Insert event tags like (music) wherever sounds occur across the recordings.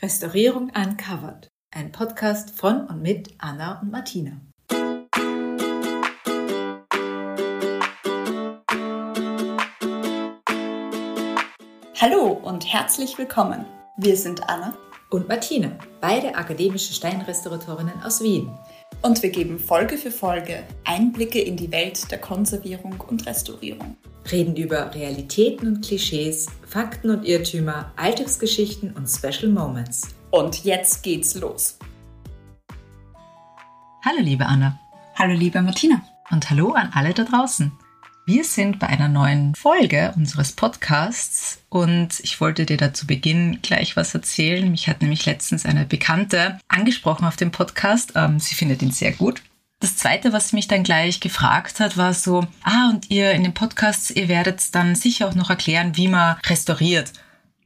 Restaurierung Uncovered, ein Podcast von und mit Anna und Martina. Hallo und herzlich willkommen. Wir sind Anna und Martina, beide akademische Steinrestauratorinnen aus Wien. Und wir geben Folge für Folge Einblicke in die Welt der Konservierung und Restaurierung. Reden über Realitäten und Klischees, Fakten und Irrtümer, Alltagsgeschichten und Special Moments. Und jetzt geht's los. Hallo liebe Anna. Hallo liebe Martina. Und hallo an alle da draußen. Wir sind bei einer neuen Folge unseres Podcasts und ich wollte dir dazu Beginn gleich was erzählen. Mich hat nämlich letztens eine Bekannte angesprochen auf dem Podcast. Ähm, sie findet ihn sehr gut. Das zweite, was mich dann gleich gefragt hat, war so, ah, und ihr in den Podcasts, ihr werdet dann sicher auch noch erklären, wie man restauriert.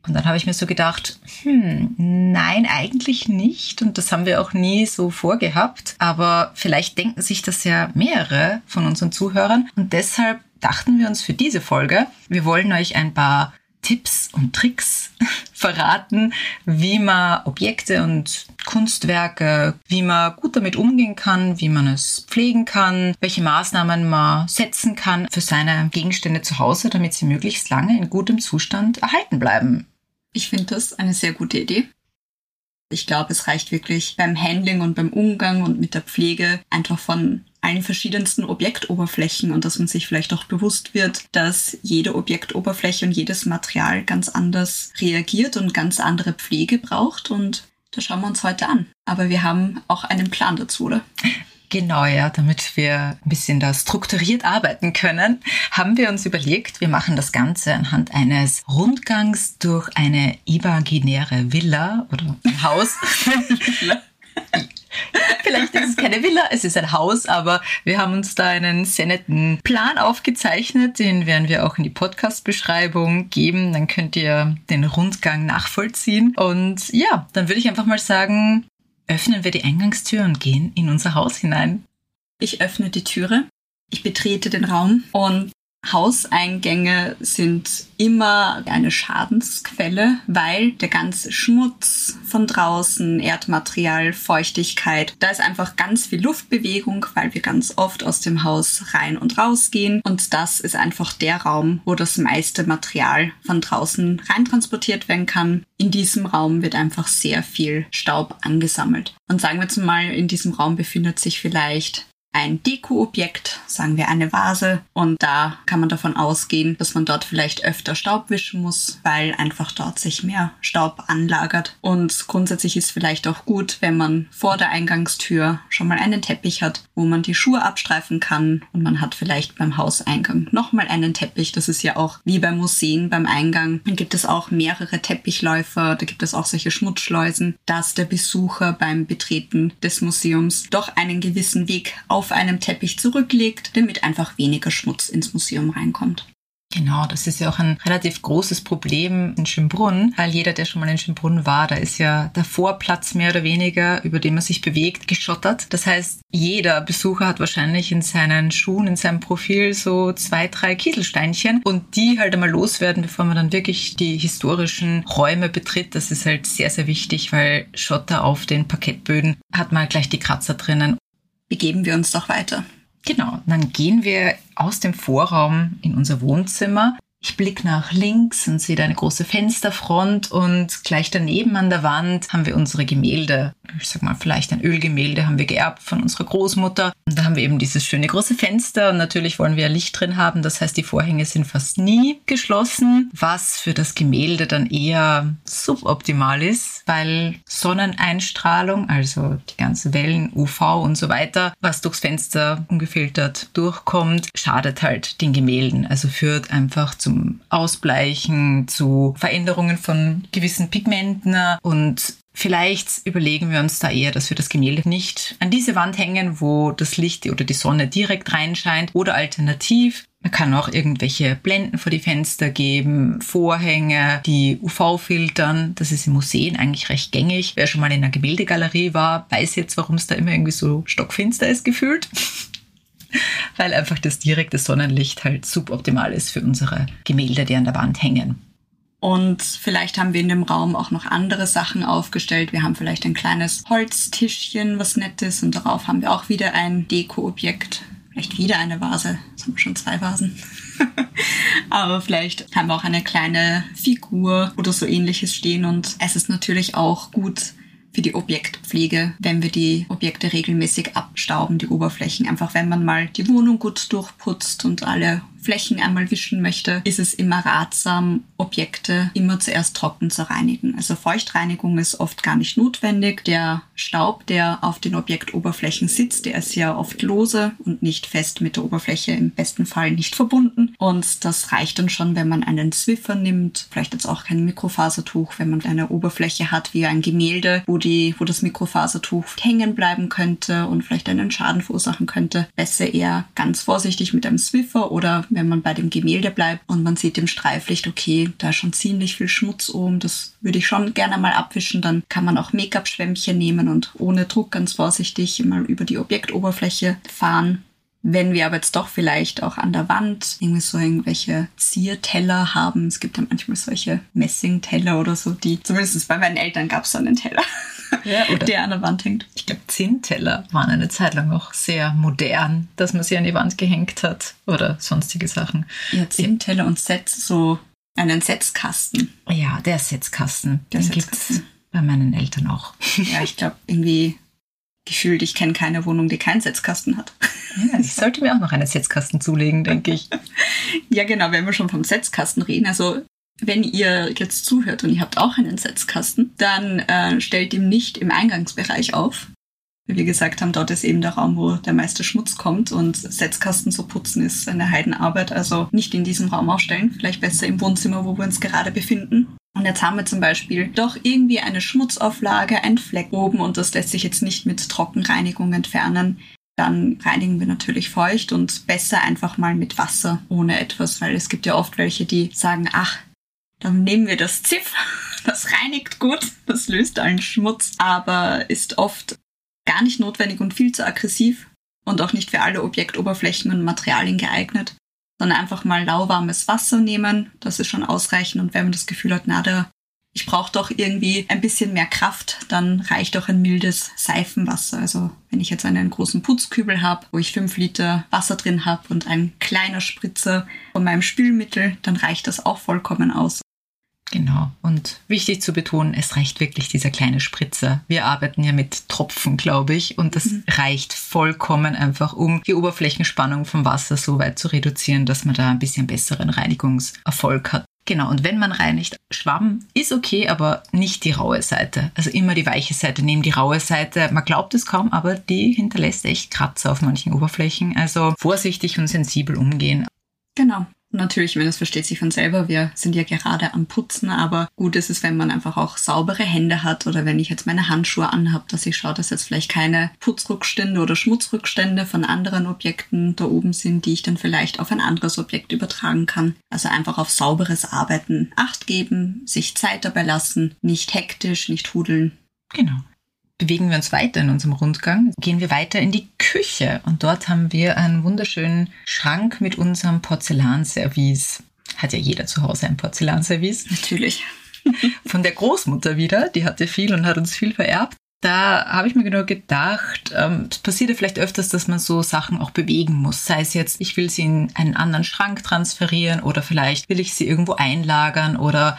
Und dann habe ich mir so gedacht, hm, nein, eigentlich nicht. Und das haben wir auch nie so vorgehabt. Aber vielleicht denken sich das ja mehrere von unseren Zuhörern. Und deshalb dachten wir uns für diese Folge, wir wollen euch ein paar Tipps und Tricks (laughs) verraten, wie man Objekte und Kunstwerke, wie man gut damit umgehen kann, wie man es pflegen kann, welche Maßnahmen man setzen kann für seine Gegenstände zu Hause, damit sie möglichst lange in gutem Zustand erhalten bleiben. Ich finde das eine sehr gute Idee. Ich glaube, es reicht wirklich beim Handling und beim Umgang und mit der Pflege einfach von allen verschiedensten Objektoberflächen und dass man sich vielleicht auch bewusst wird, dass jede Objektoberfläche und jedes Material ganz anders reagiert und ganz andere Pflege braucht und das schauen wir uns heute an. Aber wir haben auch einen Plan dazu, oder? Genau, ja, damit wir ein bisschen da strukturiert arbeiten können, haben wir uns überlegt, wir machen das Ganze anhand eines Rundgangs durch eine imaginäre Villa oder ein Haus. (laughs) (laughs) (laughs) Vielleicht ist es keine Villa, es ist ein Haus, aber wir haben uns da einen sehr netten Plan aufgezeichnet, den werden wir auch in die Podcast-Beschreibung geben. Dann könnt ihr den Rundgang nachvollziehen. Und ja, dann würde ich einfach mal sagen, öffnen wir die Eingangstür und gehen in unser Haus hinein. Ich öffne die Türe, ich betrete den Raum und Hauseingänge sind immer eine Schadensquelle, weil der ganze Schmutz von draußen, Erdmaterial, Feuchtigkeit, da ist einfach ganz viel Luftbewegung, weil wir ganz oft aus dem Haus rein und raus gehen. Und das ist einfach der Raum, wo das meiste Material von draußen reintransportiert werden kann. In diesem Raum wird einfach sehr viel Staub angesammelt. Und sagen wir jetzt mal, in diesem Raum befindet sich vielleicht ein Dekoobjekt, sagen wir eine Vase. Und da kann man davon ausgehen, dass man dort vielleicht öfter Staub wischen muss, weil einfach dort sich mehr Staub anlagert. Und grundsätzlich ist vielleicht auch gut, wenn man vor der Eingangstür schon mal einen Teppich hat, wo man die Schuhe abstreifen kann. Und man hat vielleicht beim Hauseingang nochmal einen Teppich. Das ist ja auch wie beim Museen beim Eingang. Dann gibt es auch mehrere Teppichläufer, da gibt es auch solche Schmutzschleusen, dass der Besucher beim Betreten des Museums doch einen gewissen Weg auf auf einem Teppich zurücklegt, damit einfach weniger Schmutz ins Museum reinkommt. Genau, das ist ja auch ein relativ großes Problem in Schönbrunn, weil jeder, der schon mal in Schönbrunn war, da ist ja der Vorplatz mehr oder weniger, über den man sich bewegt, geschottert. Das heißt, jeder Besucher hat wahrscheinlich in seinen Schuhen, in seinem Profil so zwei, drei Kieselsteinchen und die halt einmal loswerden, bevor man dann wirklich die historischen Räume betritt. Das ist halt sehr, sehr wichtig, weil Schotter auf den Parkettböden hat man gleich die Kratzer drinnen begeben wir uns doch weiter. Genau, dann gehen wir aus dem Vorraum in unser Wohnzimmer ich blicke nach links und sehe da eine große Fensterfront und gleich daneben an der Wand haben wir unsere Gemälde. Ich sag mal, vielleicht ein Ölgemälde haben wir geerbt von unserer Großmutter. Und da haben wir eben dieses schöne große Fenster und natürlich wollen wir Licht drin haben. Das heißt, die Vorhänge sind fast nie geschlossen, was für das Gemälde dann eher suboptimal ist, weil Sonneneinstrahlung, also die ganzen Wellen, UV und so weiter, was durchs Fenster ungefiltert durchkommt, schadet halt den Gemälden. Also führt einfach zum zum Ausbleichen, zu Veränderungen von gewissen Pigmenten und Vielleicht überlegen wir uns da eher, dass wir das Gemälde nicht an diese Wand hängen, wo das Licht oder die Sonne direkt reinscheint. Oder alternativ, man kann auch irgendwelche Blenden vor die Fenster geben, Vorhänge, die UV filtern. Das ist in Museen eigentlich recht gängig. Wer schon mal in einer Gemäldegalerie war, weiß jetzt, warum es da immer irgendwie so stockfinster ist gefühlt. (laughs) (laughs) weil einfach das direkte Sonnenlicht halt suboptimal ist für unsere Gemälde, die an der Wand hängen. Und vielleicht haben wir in dem Raum auch noch andere Sachen aufgestellt. Wir haben vielleicht ein kleines Holztischchen, was nett ist. Und darauf haben wir auch wieder ein Deko-Objekt. Vielleicht wieder eine Vase. Jetzt haben wir schon zwei Vasen. (laughs) Aber vielleicht haben wir auch eine kleine Figur oder so ähnliches stehen. Und es ist natürlich auch gut, für die Objektpflege, wenn wir die Objekte regelmäßig abstauben, die Oberflächen. Einfach wenn man mal die Wohnung gut durchputzt und alle Flächen einmal wischen möchte, ist es immer ratsam, Objekte immer zuerst trocken zu reinigen. Also Feuchtreinigung ist oft gar nicht notwendig. Der Staub, der auf den Objektoberflächen sitzt, der ist ja oft lose und nicht fest mit der Oberfläche, im besten Fall nicht verbunden. Und das reicht dann schon, wenn man einen Swiffer nimmt, vielleicht jetzt auch kein Mikrofasertuch, wenn man eine Oberfläche hat wie ein Gemälde, wo die, wo das Mikrofasertuch hängen bleiben könnte und vielleicht einen Schaden verursachen könnte. Besser eher ganz vorsichtig mit einem Swiffer oder wenn man bei dem Gemälde bleibt und man sieht im Streiflicht, okay, da ist schon ziemlich viel Schmutz oben, das würde ich schon gerne mal abwischen, dann kann man auch Make-up-Schwämmchen nehmen und ohne Druck ganz vorsichtig mal über die Objektoberfläche fahren. Wenn wir aber jetzt doch vielleicht auch an der Wand irgendwie so irgendwelche Zierteller haben, es gibt ja manchmal solche Messingteller oder so, die, zumindest bei meinen Eltern gab es so einen Teller, (laughs) ja, der an der Wand hängt. Ich glaube, Zinnteller waren eine Zeit lang noch sehr modern, dass man sie an die Wand gehängt hat oder sonstige Sachen. Ja, Zinnteller und Sets, so einen Setzkasten. Ja, der Setzkasten. Der Den gibt es bei meinen Eltern auch. Ja, ich glaube, irgendwie gefühlt, ich kenne keine Wohnung, die keinen Setzkasten hat. Ja, ich sollte mir auch noch einen Setzkasten zulegen, denke ich. (laughs) ja, genau, wenn wir schon vom Setzkasten reden. Also, wenn ihr jetzt zuhört und ihr habt auch einen Setzkasten, dann äh, stellt ihn nicht im Eingangsbereich auf. Wie wir gesagt haben, dort ist eben der Raum, wo der meiste Schmutz kommt und Setzkasten zu putzen ist eine Heidenarbeit. Also nicht in diesem Raum aufstellen, vielleicht besser im Wohnzimmer, wo wir uns gerade befinden. Und jetzt haben wir zum Beispiel doch irgendwie eine Schmutzauflage, ein Fleck oben und das lässt sich jetzt nicht mit Trockenreinigung entfernen. Dann reinigen wir natürlich feucht und besser einfach mal mit Wasser ohne etwas, weil es gibt ja oft welche, die sagen, ach, dann nehmen wir das Ziff, (laughs) das reinigt gut, das löst allen Schmutz, aber ist oft gar nicht notwendig und viel zu aggressiv und auch nicht für alle Objektoberflächen und Materialien geeignet sondern einfach mal lauwarmes Wasser nehmen. Das ist schon ausreichend. Und wenn man das Gefühl hat, na, da, ich brauche doch irgendwie ein bisschen mehr Kraft, dann reicht auch ein mildes Seifenwasser. Also wenn ich jetzt einen großen Putzkübel habe, wo ich fünf Liter Wasser drin habe und ein kleiner Spritzer von meinem Spülmittel, dann reicht das auch vollkommen aus. Genau. Und wichtig zu betonen, es reicht wirklich dieser kleine Spritzer. Wir arbeiten ja mit Tropfen, glaube ich, und das mhm. reicht vollkommen einfach, um die Oberflächenspannung vom Wasser so weit zu reduzieren, dass man da ein bisschen besseren Reinigungserfolg hat. Genau, und wenn man reinigt, Schwamm ist okay, aber nicht die raue Seite. Also immer die weiche Seite nehmen. Die raue Seite, man glaubt es kaum, aber die hinterlässt echt Kratzer auf manchen Oberflächen. Also vorsichtig und sensibel umgehen. Genau. Natürlich, wenn es versteht sich von selber, wir sind ja gerade am Putzen, aber gut ist es, wenn man einfach auch saubere Hände hat oder wenn ich jetzt meine Handschuhe anhabe, dass ich schaue, dass jetzt vielleicht keine Putzrückstände oder Schmutzrückstände von anderen Objekten da oben sind, die ich dann vielleicht auf ein anderes Objekt übertragen kann. Also einfach auf sauberes Arbeiten Acht geben, sich Zeit dabei lassen, nicht hektisch, nicht hudeln. Genau bewegen wir uns weiter in unserem Rundgang. Gehen wir weiter in die Küche und dort haben wir einen wunderschönen Schrank mit unserem Porzellanservice. Hat ja jeder zu Hause ein Porzellanservice. Natürlich. (laughs) Von der Großmutter wieder, die hatte viel und hat uns viel vererbt. Da habe ich mir genau gedacht, ähm, es passiert ja vielleicht öfters, dass man so Sachen auch bewegen muss. Sei es jetzt, ich will sie in einen anderen Schrank transferieren oder vielleicht will ich sie irgendwo einlagern oder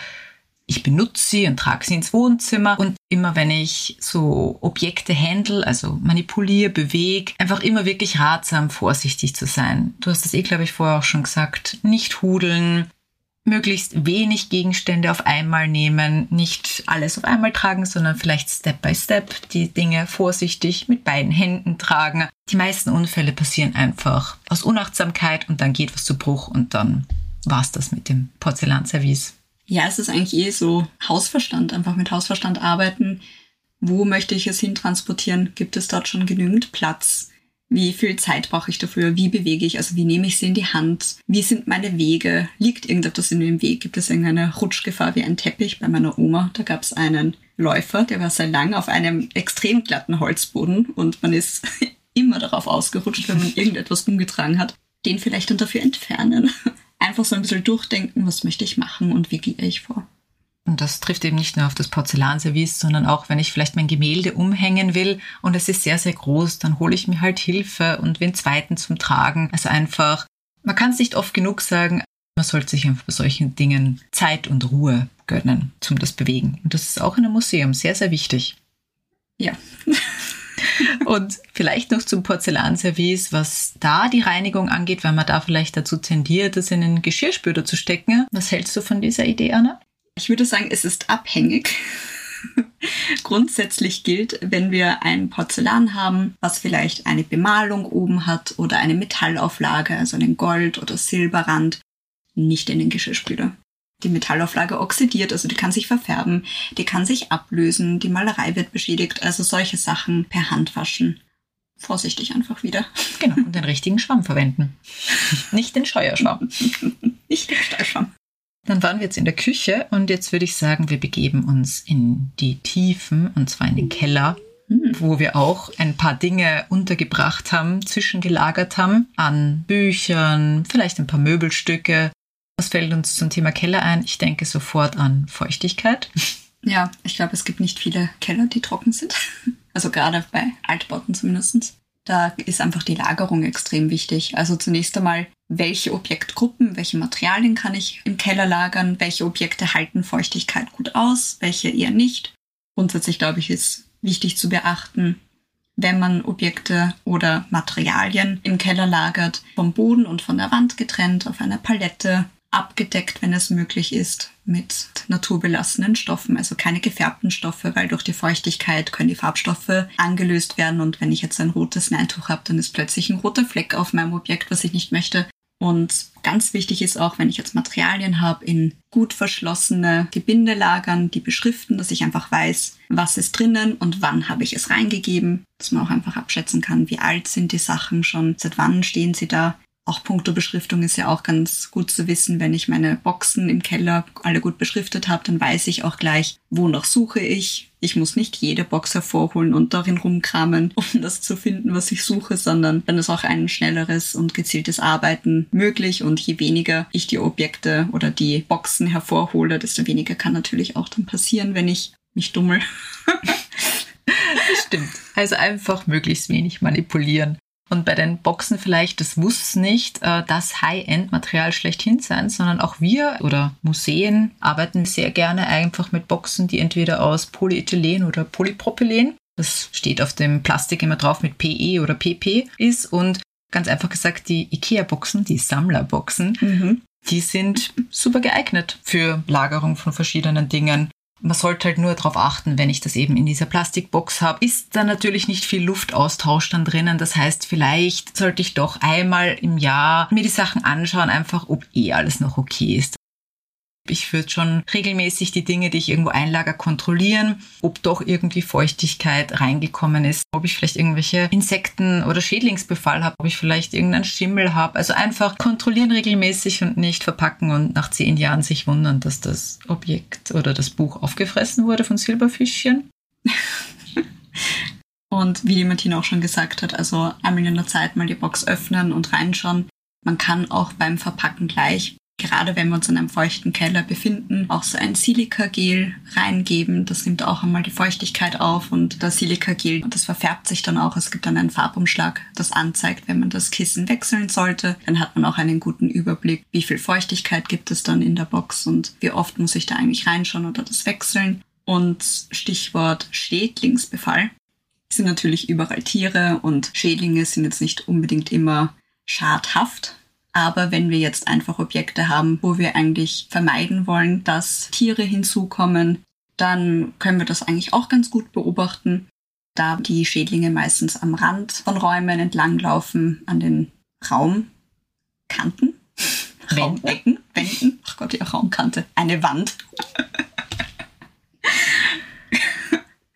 ich benutze sie und trage sie ins Wohnzimmer und immer wenn ich so Objekte handle, also manipuliere, bewege, einfach immer wirklich ratsam, vorsichtig zu sein. Du hast das eh, glaube ich, vorher auch schon gesagt. Nicht hudeln, möglichst wenig Gegenstände auf einmal nehmen, nicht alles auf einmal tragen, sondern vielleicht Step by Step die Dinge vorsichtig mit beiden Händen tragen. Die meisten Unfälle passieren einfach aus Unachtsamkeit und dann geht was zu Bruch und dann war's das mit dem Porzellanservice. Ja, es ist eigentlich eh so Hausverstand, einfach mit Hausverstand arbeiten. Wo möchte ich es hin transportieren? Gibt es dort schon genügend Platz? Wie viel Zeit brauche ich dafür? Wie bewege ich? Also wie nehme ich sie in die Hand? Wie sind meine Wege? Liegt irgendetwas in dem Weg? Gibt es irgendeine Rutschgefahr wie ein Teppich? Bei meiner Oma, da gab es einen Läufer, der war sehr lang auf einem extrem glatten Holzboden und man ist (laughs) immer darauf ausgerutscht, wenn man irgendetwas umgetragen hat. Den vielleicht dann dafür entfernen (laughs) einfach so ein bisschen durchdenken, was möchte ich machen und wie gehe ich vor. Und das trifft eben nicht nur auf das Porzellanservice, sondern auch, wenn ich vielleicht mein Gemälde umhängen will und es ist sehr, sehr groß, dann hole ich mir halt Hilfe und den zweiten zum Tragen. Also einfach, man kann es nicht oft genug sagen, man sollte sich einfach bei solchen Dingen Zeit und Ruhe gönnen, zum das Bewegen. Und das ist auch in einem Museum sehr, sehr wichtig. Ja. (laughs) und vielleicht noch zum Porzellanservice, was da die Reinigung angeht, weil man da vielleicht dazu tendiert, das in den Geschirrspüler zu stecken. Was hältst du von dieser Idee, Anna? Ich würde sagen, es ist abhängig. (laughs) Grundsätzlich gilt, wenn wir ein Porzellan haben, was vielleicht eine Bemalung oben hat oder eine Metallauflage, also einen Gold- oder Silberrand, nicht in den Geschirrspüler. Die Metallauflage oxidiert, also die kann sich verfärben, die kann sich ablösen, die Malerei wird beschädigt, also solche Sachen per Hand waschen. Vorsichtig einfach wieder. (laughs) Genau, und den richtigen Schwamm verwenden. (laughs) nicht den Scheuerschwamm. (laughs) nicht den Steuerschwamm. Dann waren wir jetzt in der Küche und jetzt würde ich sagen, wir begeben uns in die Tiefen und zwar in den Keller, hm. wo wir auch ein paar Dinge untergebracht haben, zwischengelagert haben an Büchern, vielleicht ein paar Möbelstücke. Was fällt uns zum Thema Keller ein? Ich denke sofort an Feuchtigkeit. Ja, ich glaube, es gibt nicht viele Keller, die trocken sind. (laughs) Also gerade bei Altbauten zumindest. Da ist einfach die Lagerung extrem wichtig. Also zunächst einmal welche Objektgruppen, welche Materialien kann ich im Keller lagern, welche Objekte halten Feuchtigkeit gut aus, welche eher nicht. Grundsätzlich glaube ich, ist wichtig zu beachten, wenn man Objekte oder Materialien im Keller lagert, vom Boden und von der Wand getrennt auf einer Palette, abgedeckt, wenn es möglich ist, mit naturbelassenen Stoffen, also keine gefärbten Stoffe, weil durch die Feuchtigkeit können die Farbstoffe angelöst werden und wenn ich jetzt ein rotes Neintuch habe, dann ist plötzlich ein roter Fleck auf meinem Objekt, was ich nicht möchte. Und ganz wichtig ist auch, wenn ich jetzt Materialien habe, in gut verschlossene Gebinde lagern, die beschriften, dass ich einfach weiß, was ist drinnen und wann habe ich es reingegeben, dass man auch einfach abschätzen kann, wie alt sind die Sachen schon, seit wann stehen sie da. Auch puncto Beschriftung ist ja auch ganz gut zu wissen, wenn ich meine Boxen im Keller alle gut beschriftet habe, dann weiß ich auch gleich, wonach suche ich. Ich muss nicht jede Box hervorholen und darin rumkramen, (laughs) um das zu finden, was ich suche, sondern dann ist auch ein schnelleres und gezieltes Arbeiten möglich und je weniger ich die Objekte oder die Boxen hervorhole, desto weniger kann natürlich auch dann passieren, wenn ich mich dummel. (laughs) Stimmt. Also einfach möglichst wenig manipulieren. Und bei den Boxen vielleicht, das muss nicht äh, das High-End-Material schlechthin sein, sondern auch wir oder Museen arbeiten sehr gerne einfach mit Boxen, die entweder aus Polyethylen oder Polypropylen, das steht auf dem Plastik immer drauf mit PE oder PP ist und ganz einfach gesagt die IKEA-Boxen, die Sammlerboxen, mhm. die sind super geeignet für Lagerung von verschiedenen Dingen. Man sollte halt nur darauf achten, wenn ich das eben in dieser Plastikbox habe, ist da natürlich nicht viel Luftaustausch dann drinnen. Das heißt, vielleicht sollte ich doch einmal im Jahr mir die Sachen anschauen, einfach ob eh alles noch okay ist. Ich würde schon regelmäßig die Dinge, die ich irgendwo einlager, kontrollieren, ob doch irgendwie Feuchtigkeit reingekommen ist, ob ich vielleicht irgendwelche Insekten oder Schädlingsbefall habe, ob ich vielleicht irgendeinen Schimmel habe. Also einfach kontrollieren regelmäßig und nicht verpacken und nach zehn Jahren sich wundern, dass das Objekt oder das Buch aufgefressen wurde von Silberfischchen. (laughs) und wie die Martina auch schon gesagt hat, also einmal in der Zeit mal die Box öffnen und reinschauen. Man kann auch beim Verpacken gleich gerade wenn wir uns in einem feuchten Keller befinden, auch so ein Silikagel reingeben. Das nimmt auch einmal die Feuchtigkeit auf und das Silikagel, das verfärbt sich dann auch. Es gibt dann einen Farbumschlag, das anzeigt, wenn man das Kissen wechseln sollte. Dann hat man auch einen guten Überblick, wie viel Feuchtigkeit gibt es dann in der Box und wie oft muss ich da eigentlich reinschauen oder das wechseln. Und Stichwort Schädlingsbefall sind natürlich überall Tiere und Schädlinge sind jetzt nicht unbedingt immer schadhaft, aber wenn wir jetzt einfach Objekte haben, wo wir eigentlich vermeiden wollen, dass Tiere hinzukommen, dann können wir das eigentlich auch ganz gut beobachten, da die Schädlinge meistens am Rand von Räumen entlanglaufen, an den Raumkanten, Raumecken, Wänden, ach Gott, ja, Raumkante, eine Wand.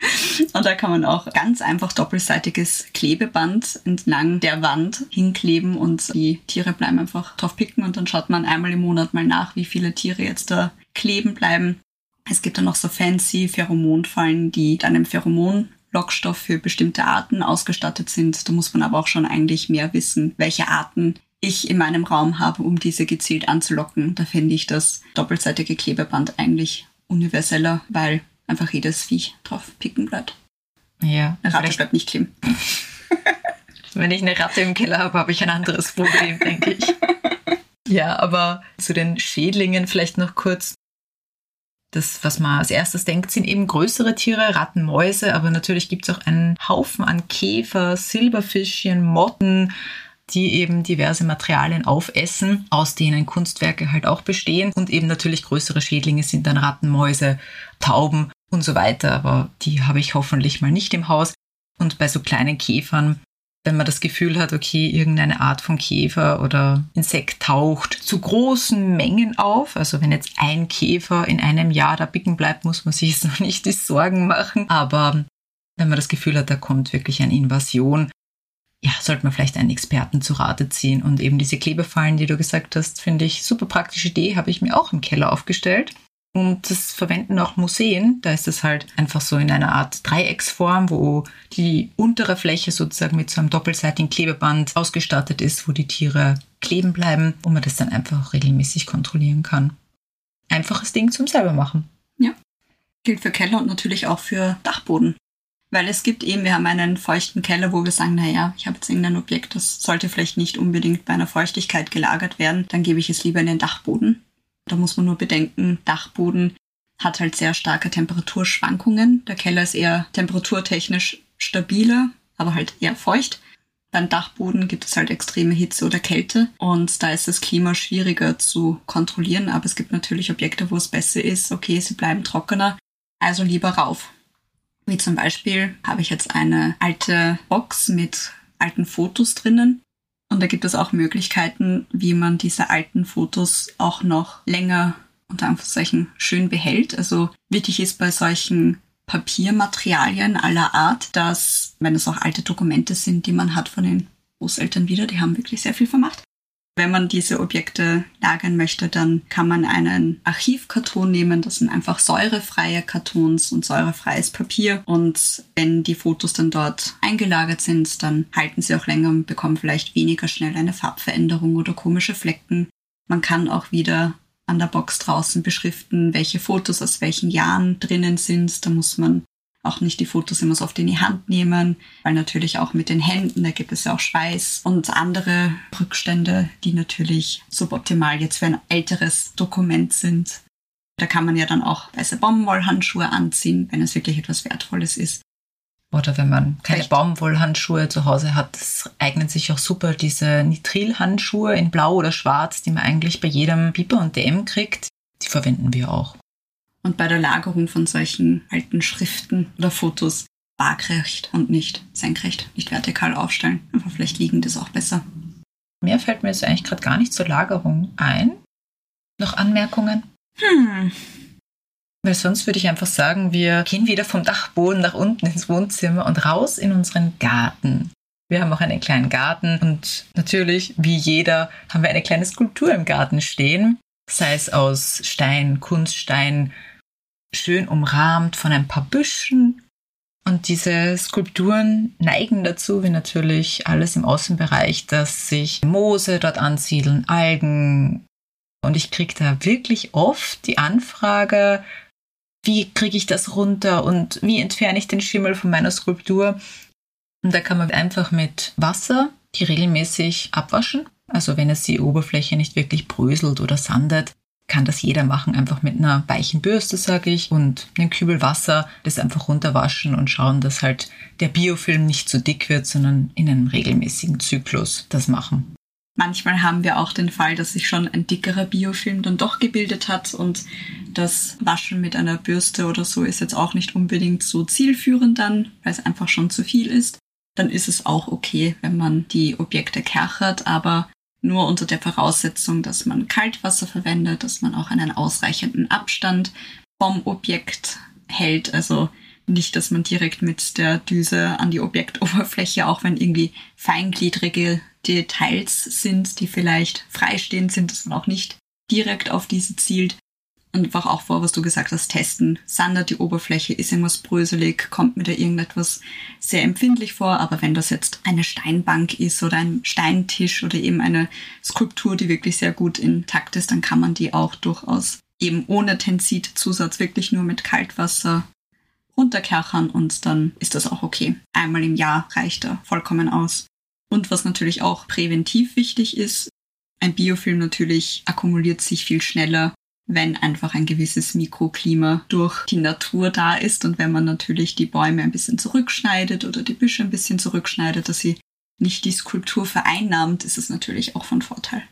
(laughs) Und da kann man auch ganz einfach doppelseitiges Klebeband entlang der Wand hinkleben und die Tiere bleiben einfach drauf picken und dann schaut man einmal im Monat mal nach, wie viele Tiere jetzt da kleben bleiben. Es gibt dann noch so fancy Pheromonfallen, die mit einem Pheromon-Lockstoff für bestimmte Arten ausgestattet sind. Da muss man aber auch schon eigentlich mehr wissen, welche Arten ich in meinem Raum habe, um diese gezielt anzulocken. Da finde ich das doppelseitige Klebeband eigentlich universeller, weil einfach jedes Viech drauf picken bleibt. Ja. Eine Ratte bleibt nicht kleben. (laughs) Wenn ich eine Ratte im Keller habe, habe ich ein anderes Problem, denke ich. (laughs) Ja, aber zu den Schädlingen vielleicht noch kurz. Das, was man als erstes denkt, sind eben größere Tiere, Ratten, Mäuse, aber natürlich gibt es auch einen Haufen an Käfer, Silberfischchen, Motten, die eben diverse Materialien aufessen, aus denen Kunstwerke halt auch bestehen. Und eben natürlich größere Schädlinge sind dann Ratten, Mäuse, Tauben und so weiter. Aber die habe ich hoffentlich mal nicht im Haus. Und bei so kleinen Käfern wenn man das Gefühl hat, okay, irgendeine Art von Käfer oder Insekt taucht zu großen Mengen auf. Also wenn jetzt ein Käfer in einem Jahr da bicken bleibt, muss man sich (laughs) jetzt noch nicht die Sorgen machen. Aber wenn man das Gefühl hat, da kommt wirklich eine Invasion, ja, sollte man vielleicht einen Experten zu Rate ziehen. Und eben diese Klebefallen, die du gesagt hast, finde ich super praktische Idee, habe ich mir auch im Keller aufgestellt. Und das verwenden auch Museen. Da ist es halt einfach so in einer Art Dreiecksform, wo die untere Fläche sozusagen mit so einem doppelseitigen Klebeband ausgestattet ist, wo die Tiere kleben bleiben und man das dann einfach regelmäßig kontrollieren kann. Einfaches Ding zum selber machen. Ja. Gilt für Keller und natürlich auch für Dachboden. Weil es gibt eben, wir haben einen feuchten Keller, wo wir sagen, naja, ich habe jetzt irgendein Objekt, das sollte vielleicht nicht unbedingt bei einer Feuchtigkeit gelagert werden, dann gebe ich es lieber in den Dachboden. Da muss man nur bedenken, Dachboden hat halt sehr starke Temperaturschwankungen. Der Keller ist eher temperaturtechnisch stabiler, aber halt eher feucht. Beim Dachboden gibt es halt extreme Hitze oder Kälte und da ist das Klima schwieriger zu kontrollieren, aber es gibt natürlich Objekte, wo es besser ist, okay, sie bleiben trockener, also lieber rauf. Wie zum Beispiel habe ich jetzt eine alte Box mit alten Fotos drinnen und da gibt es auch Möglichkeiten, wie man diese alten Fotos auch noch länger unter Anführungszeichen schön behält. Also wichtig ist bei solchen Papiermaterialien aller Art, dass, wenn es auch alte Dokumente sind, die man hat von den Großeltern wieder, die haben wirklich sehr viel vermacht, wenn man diese Objekte lagern möchte, dann kann man einen Archivkarton nehmen. Das sind einfach säurefreie Kartons und säurefreies Papier. Und wenn die Fotos dann dort eingelagert sind, dann halten sie auch länger und bekommen vielleicht weniger schnell eine Farbveränderung oder komische Flecken. Man kann auch wieder an der Box draußen beschriften, welche Fotos aus welchen Jahren drinnen sind. Da muss man auch nicht die Fotos immer so oft in die Hand nehmen, weil natürlich auch mit den Händen, da gibt es ja auch Schweiß und andere Rückstände, die natürlich suboptimal jetzt für ein älteres Dokument sind. Da kann man ja dann auch weiße Baumwollhandschuhe anziehen, wenn es wirklich etwas Wertvolles ist. Oder wenn man keine Vielleicht. Baumwollhandschuhe zu Hause hat, eignen sich auch super diese Nitrilhandschuhe in Blau oder Schwarz, die man eigentlich bei jedem Piper und DM kriegt. Die verwenden wir auch und bei der Lagerung von solchen alten Schriften oder Fotos waagrecht und nicht senkrecht, nicht vertikal aufstellen. Einfach vielleicht liegend ist auch besser. Mehr fällt mir jetzt eigentlich gerade gar nicht zur Lagerung ein. Noch Anmerkungen? Hm. Weil sonst würde ich einfach sagen, wir gehen wieder vom Dachboden nach unten ins Wohnzimmer und raus in unseren Garten. Wir haben auch einen kleinen Garten und natürlich, wie jeder, haben wir eine kleine Skulptur im Garten stehen. Sei es aus Stein, Kunststein, schön umrahmt von ein paar Büschen. Und diese Skulpturen neigen dazu, wie natürlich alles im Außenbereich, dass sich Moose dort ansiedeln, Algen. Und ich kriege da wirklich oft die Anfrage, wie kriege ich das runter und wie entferne ich den Schimmel von meiner Skulptur. Und da kann man einfach mit Wasser die regelmäßig abwaschen. Also wenn es die Oberfläche nicht wirklich bröselt oder sandet, kann das jeder machen, einfach mit einer weichen Bürste, sage ich, und einem Kübel Wasser, das einfach runterwaschen und schauen, dass halt der Biofilm nicht zu dick wird, sondern in einem regelmäßigen Zyklus das machen. Manchmal haben wir auch den Fall, dass sich schon ein dickerer Biofilm dann doch gebildet hat und das Waschen mit einer Bürste oder so ist jetzt auch nicht unbedingt so zielführend dann, weil es einfach schon zu viel ist. Dann ist es auch okay, wenn man die Objekte kerchert, aber nur unter der Voraussetzung, dass man Kaltwasser verwendet, dass man auch einen ausreichenden Abstand vom Objekt hält. Also nicht, dass man direkt mit der Düse an die Objektoberfläche, auch wenn irgendwie feingliedrige Details sind, die vielleicht freistehend sind, dass man auch nicht direkt auf diese zielt einfach auch vor, was du gesagt hast, testen. Sandert die Oberfläche, ist irgendwas bröselig, kommt mir da irgendetwas sehr empfindlich vor. Aber wenn das jetzt eine Steinbank ist oder ein Steintisch oder eben eine Skulptur, die wirklich sehr gut intakt ist, dann kann man die auch durchaus eben ohne Tensidzusatz, wirklich nur mit Kaltwasser runterkerchern und dann ist das auch okay. Einmal im Jahr reicht er vollkommen aus. Und was natürlich auch präventiv wichtig ist, ein Biofilm natürlich akkumuliert sich viel schneller, wenn einfach ein gewisses Mikroklima durch die Natur da ist und wenn man natürlich die Bäume ein bisschen zurückschneidet oder die Büsche ein bisschen zurückschneidet, dass sie nicht die Skulptur vereinnahmt, ist es natürlich auch von Vorteil.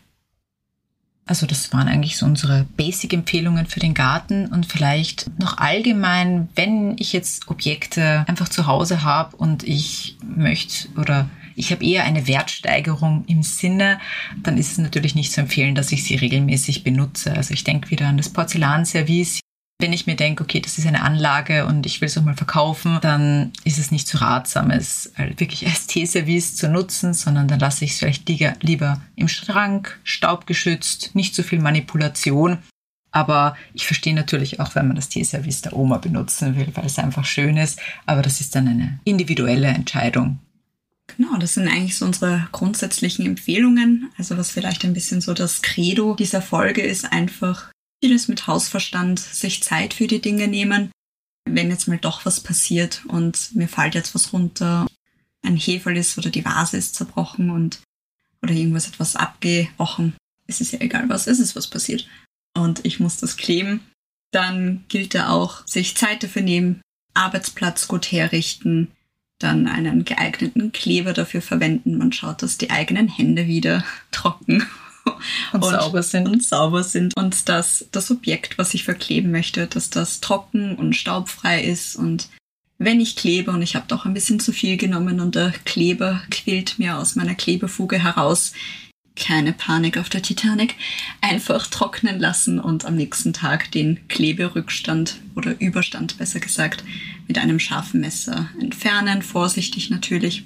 Also das waren eigentlich so unsere Basic-Empfehlungen für den Garten und vielleicht noch allgemein, wenn ich jetzt Objekte einfach zu Hause habe und ich möchte oder ich habe eher eine Wertsteigerung im Sinne, dann ist es natürlich nicht zu empfehlen, dass ich sie regelmäßig benutze. Also ich denke wieder an das Porzellanservice. Wenn ich mir denke, okay, das ist eine Anlage und ich will es auch mal verkaufen, dann ist es nicht so ratsam, es wirklich als Teeservice zu nutzen, sondern dann lasse ich es vielleicht lieber im Schrank, staubgeschützt, nicht so viel Manipulation. Aber ich verstehe natürlich auch, wenn man das Teeservice der Oma benutzen will, weil es einfach schön ist. Aber das ist dann eine individuelle Entscheidung. Genau, das sind eigentlich so unsere grundsätzlichen Empfehlungen. Also was vielleicht ein bisschen so das Credo dieser Folge ist, einfach vieles mit Hausverstand, sich Zeit für die Dinge nehmen. Wenn jetzt mal doch was passiert und mir fällt jetzt was runter, ein Heferl ist oder die Vase ist zerbrochen und oder irgendwas etwas abgebrochen, es ist ja egal was, es ist was passiert und ich muss das kleben, dann gilt da auch, sich Zeit dafür nehmen, Arbeitsplatz gut herrichten, dann einen geeigneten Kleber dafür verwenden. Man schaut, dass die eigenen Hände wieder (laughs) trocken und, und, sauber sind. Und sauber sind. Und dass das Objekt, was ich verkleben möchte, dass das trocken und staubfrei ist. Und wenn ich klebe und ich habe doch ein bisschen zu viel genommen und der Kleber quillt mir aus meiner Klebefuge heraus, keine Panik auf der Titanic, einfach trocknen lassen und am nächsten Tag den Kleberückstand oder Überstand besser gesagt mit einem scharfen Messer entfernen, vorsichtig natürlich.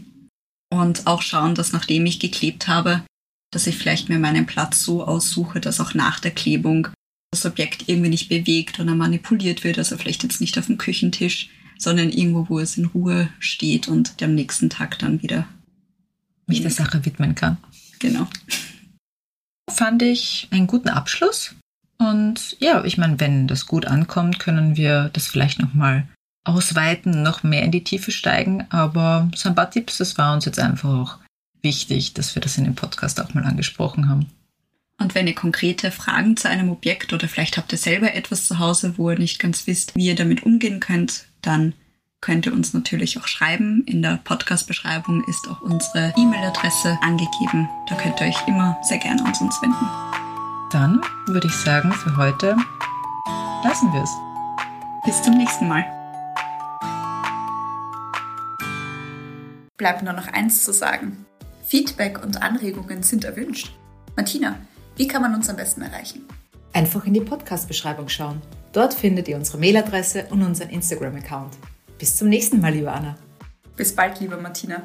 Und auch schauen, dass nachdem ich geklebt habe, dass ich vielleicht mir meinen Platz so aussuche, dass auch nach der Klebung das Objekt irgendwie nicht bewegt oder manipuliert wird, also vielleicht jetzt nicht auf dem Küchentisch, sondern irgendwo, wo es in Ruhe steht und am nächsten Tag dann wieder mich der Sache widmen kann. Genau. Fand ich einen guten Abschluss. Und ja, ich meine, wenn das gut ankommt, können wir das vielleicht nochmal ausweiten, noch mehr in die Tiefe steigen. Aber so ein paar Tipps, das war uns jetzt einfach auch wichtig, dass wir das in dem Podcast auch mal angesprochen haben. Und wenn ihr konkrete Fragen zu einem Objekt oder vielleicht habt ihr selber etwas zu Hause, wo ihr nicht ganz wisst, wie ihr damit umgehen könnt, dann könnt ihr uns natürlich auch schreiben. In der Podcast-Beschreibung ist auch unsere E-Mail-Adresse angegeben. Da könnt ihr euch immer sehr gerne an uns wenden. Dann würde ich sagen, für heute lassen wir es. Bis zum nächsten Mal. Bleibt nur noch eins zu sagen. Feedback und Anregungen sind erwünscht. Martina, wie kann man uns am besten erreichen? Einfach in die Podcast-Beschreibung schauen. Dort findet ihr unsere Mailadresse und unseren Instagram-Account. Bis zum nächsten Mal, liebe Anna. Bis bald, liebe Martina.